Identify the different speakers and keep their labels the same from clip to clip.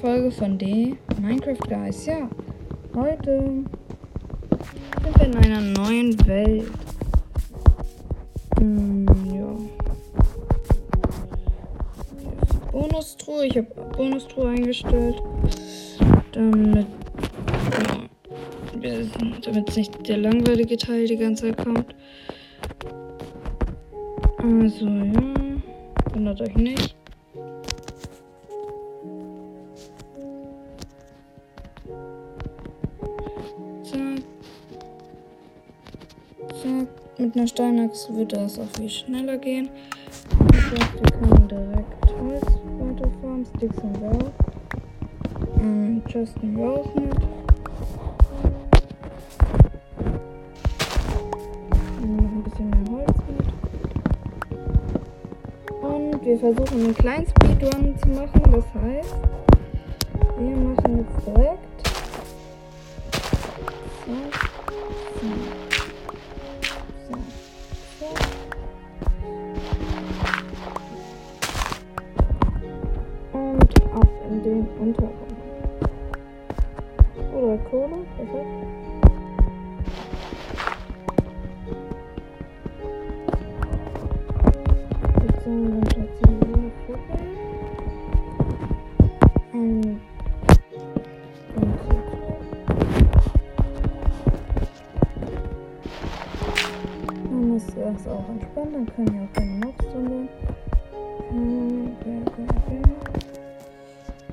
Speaker 1: Folge von den Minecraft Guys. Ja, heute sind wir in einer neuen Welt. Hm, ja. Bonustruhe, ich habe Bonustruhe eingestellt. Damit damit nicht der langweilige Teil die ganze Zeit kommt. Also ja, wundert euch nicht. Mit einer Steinachs wird das auch viel schneller gehen. Das heißt, wir können direkt Holz weiterfahren, Sticks und Rauch. Ähm, Justin Rauch mit. noch ein bisschen mehr Holz mit. Und wir versuchen einen kleinen Speedrun zu machen. Das dann können wir auch keine Mobs.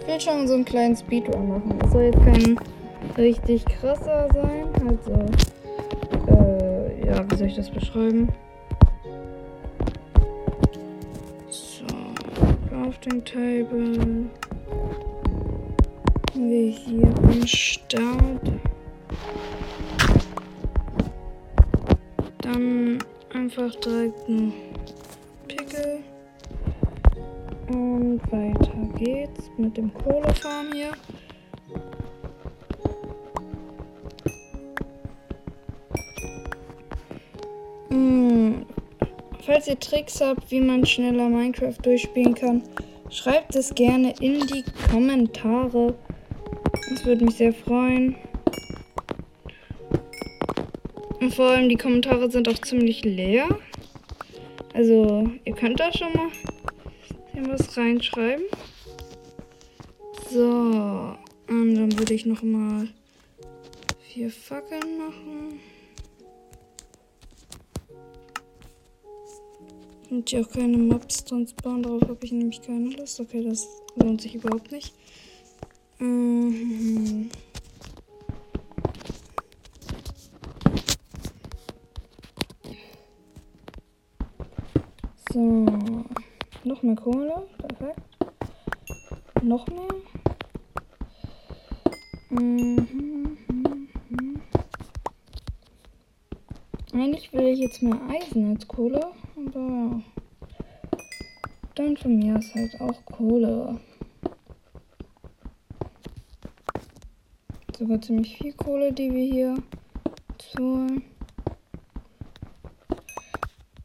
Speaker 1: Ich will schon so einen kleinen Speedrun machen. Das soll jetzt kein richtig krasser sein. Also, äh, ja, wie soll ich das beschreiben? So, Crafting Table. Wir hier am Start. Dann einfach direkt einen Pickel. Und weiter geht's mit dem Kohlefarm hier. Hm. Falls ihr Tricks habt, wie man schneller Minecraft durchspielen kann, schreibt es gerne in die Kommentare. Das würde mich sehr freuen. Und vor allem die Kommentare sind auch ziemlich leer. Also, ihr könnt da schon mal was reinschreiben. So, und dann würde ich noch mal vier Fackeln machen. Und hier auch keine Mobs drin spawnen. Darauf habe ich nämlich keine Lust. Okay, das lohnt sich überhaupt nicht. Mhm. So. Noch mehr Kohle. Perfekt. Noch mehr. Mhm, mhm, mhm. Eigentlich will ich jetzt mehr Eisen als Kohle, aber dann von mir ist halt auch Kohle. Sogar ziemlich viel Kohle, die wir hier zu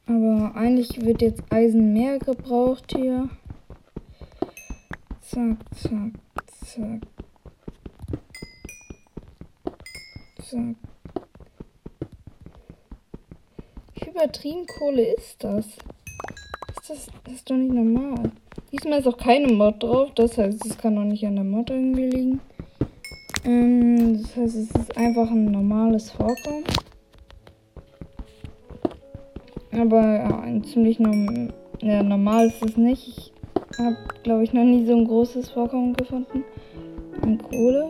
Speaker 1: aber eigentlich wird jetzt Eisen mehr gebraucht hier. Zack, zack, zack. Zack. Wie übertrieben Kohle ist das? Ist das, das ist doch nicht normal. Diesmal ist auch keine Mod drauf, das heißt, es kann auch nicht an der Mod irgendwie liegen. Ähm, das heißt, es ist einfach ein normales Vorkommen. Aber ja, ein ziemlich norm ja, normal ist es nicht. Ich habe, glaube ich, noch nie so ein großes Vorkommen gefunden an Kohle.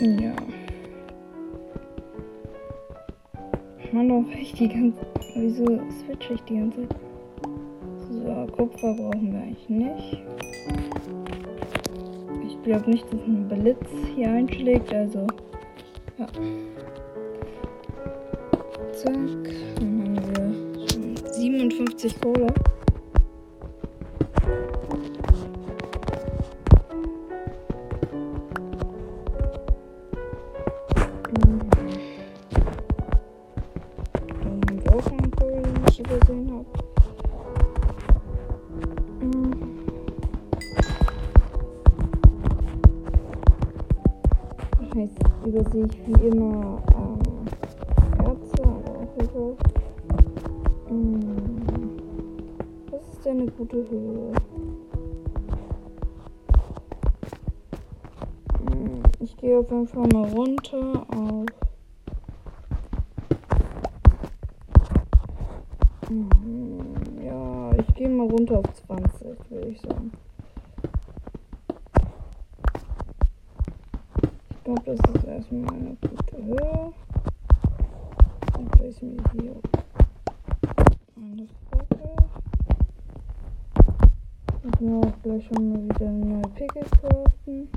Speaker 1: Ja. Mann, doch ich die ganze Wieso switche ich die ganze Zeit? So, Kupfer brauchen wir eigentlich nicht. Ich glaube nicht, dass ein Blitz hier einschlägt, also. Zack. Dann haben wir schon 57 Kohle. Gute Höhe? Hm, ich gehe auf jeden Fall mal runter auf. Hm, ja, ich gehe mal runter auf 20, würde ich sagen. Ich glaube, das ist erstmal eine gute Höhe. Dann place mir hier eine Fackel. Ich mir auch gleich schon mal wieder eine neue Pickel craften.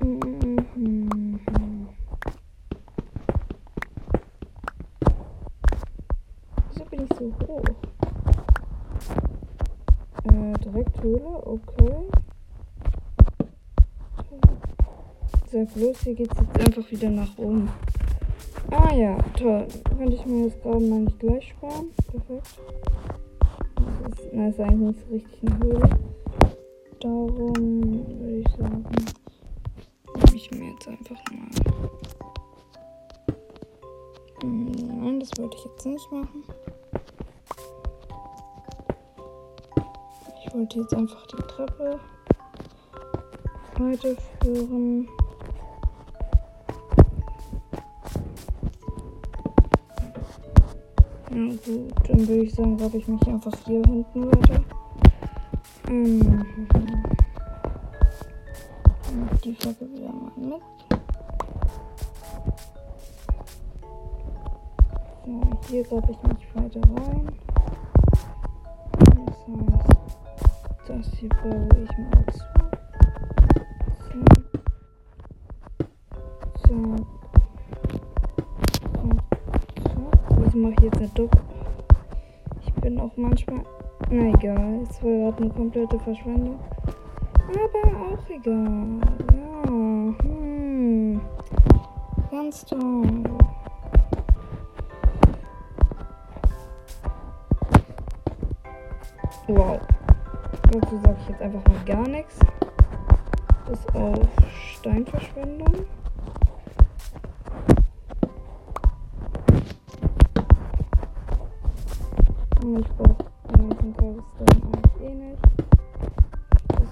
Speaker 1: Mhm. Ich so hoch? Äh, direkt okay. Sag bloß, hier geht's jetzt einfach wieder nach oben. Ah ja, toll. Könnte ich mir jetzt gerade mal nicht gleich sparen. Perfekt. Das ist, na, ist eigentlich nicht so richtig eine Höhle. Darum würde ich sagen, nehme ich mir jetzt einfach mal. Hm, Nein, das wollte ich jetzt nicht machen. Ich wollte jetzt einfach die Treppe weiterführen. Gut, dann würde ich sagen, glaube ich mich einfach hier hinten weiter. Mhm. Mach die Flagge wieder mal mit. So, hier glaube ich mich weiter rein. Das heißt, das hier baue ich mal zu. Mache ich jetzt nicht doch? Ich bin auch manchmal. Na egal, es war gerade eine komplette Verschwendung. Aber auch egal. Ja. Hm. Ganz toll. Wow. Dazu sage ich jetzt einfach mal gar nichts. Bis auf Steinverschwendung. Und ich brauche den ganzen Cobblestone eigentlich eh nicht.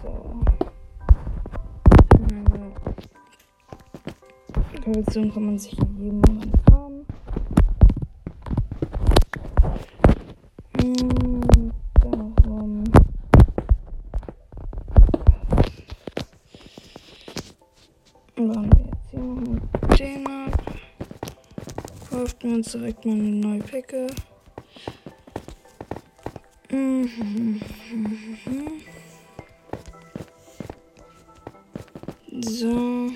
Speaker 1: So. Meine Cobblestone kann man sich in jedem Moment farmen. Und darum. Wir jetzt hier noch mit. Kaufen wir uns direkt mal eine neue Picke. Mhm. So.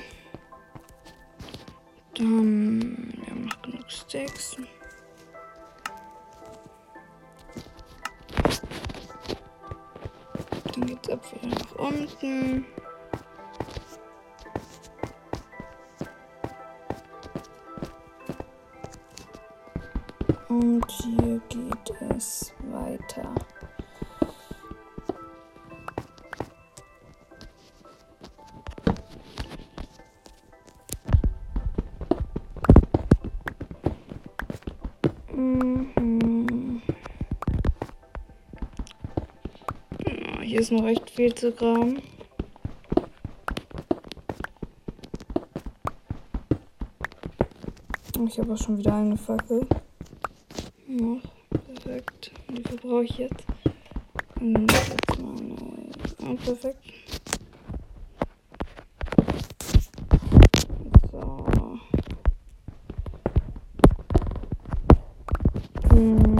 Speaker 1: Dann. Wir haben noch genug Sticks. Dann geht's ab wieder nach unten. Hier ist noch echt viel zu graben. Ich habe auch schon wieder eine Fackel. Noch. Perfekt. Die verbrauche ich jetzt. Und jetzt mal eine. Ah, perfekt. So. Hm.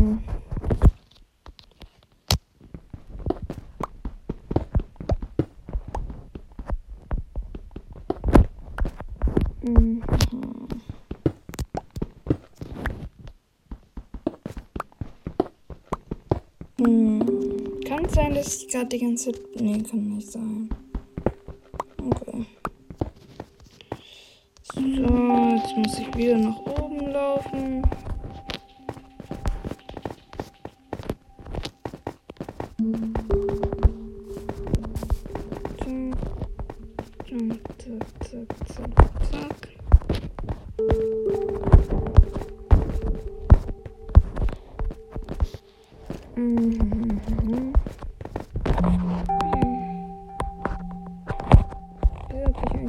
Speaker 1: Mhm. Hm. Kann es sein, dass ich gerade die ganze Zeit. Nee, kann nicht sein. Okay. So, jetzt muss ich wieder nach oben laufen.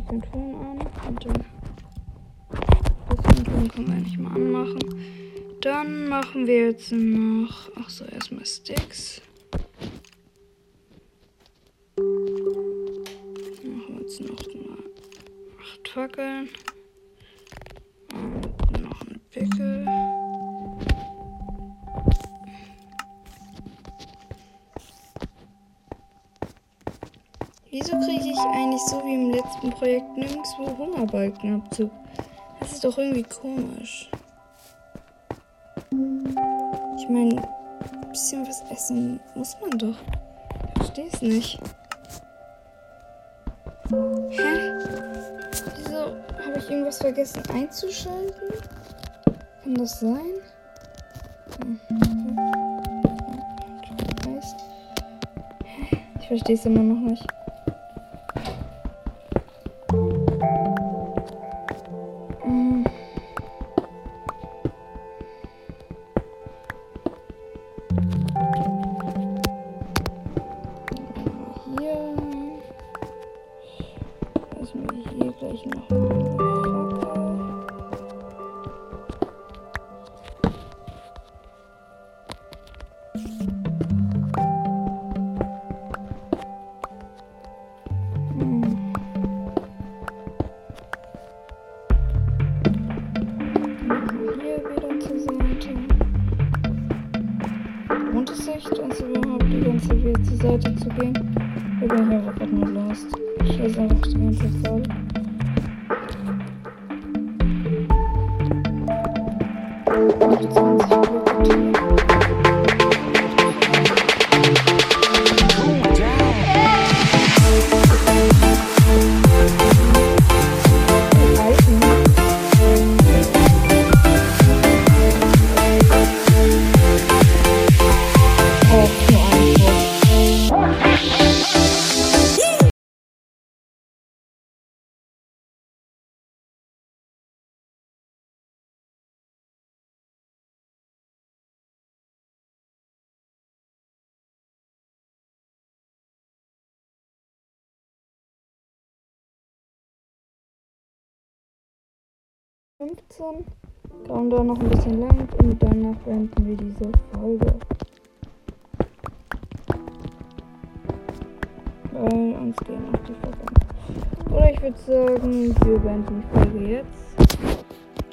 Speaker 1: Eigentlich den Ton an und dann das Ton können wir eigentlich mal anmachen. Dann machen wir jetzt noch, ach so, erstmal Sticks. Machen wir jetzt noch mal acht Fackeln. Wieso kriege ich eigentlich so wie im letzten Projekt nirgendwo Hungerbalkenabzug? Das ist doch irgendwie komisch. Ich meine, ein bisschen was essen muss man doch. Ich verstehe es nicht. Hä? Wieso habe ich irgendwas vergessen einzuschalten? Kann das sein? Hm. Ich verstehe es immer noch nicht. you 15. da noch ein bisschen lang und danach beenden wir diese Folge. Weil uns gehen auch die Folge. Oder ich würde sagen, wir beenden die Folge jetzt.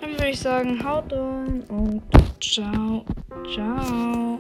Speaker 1: Dann würde ich sagen, haut rein und ciao, ciao.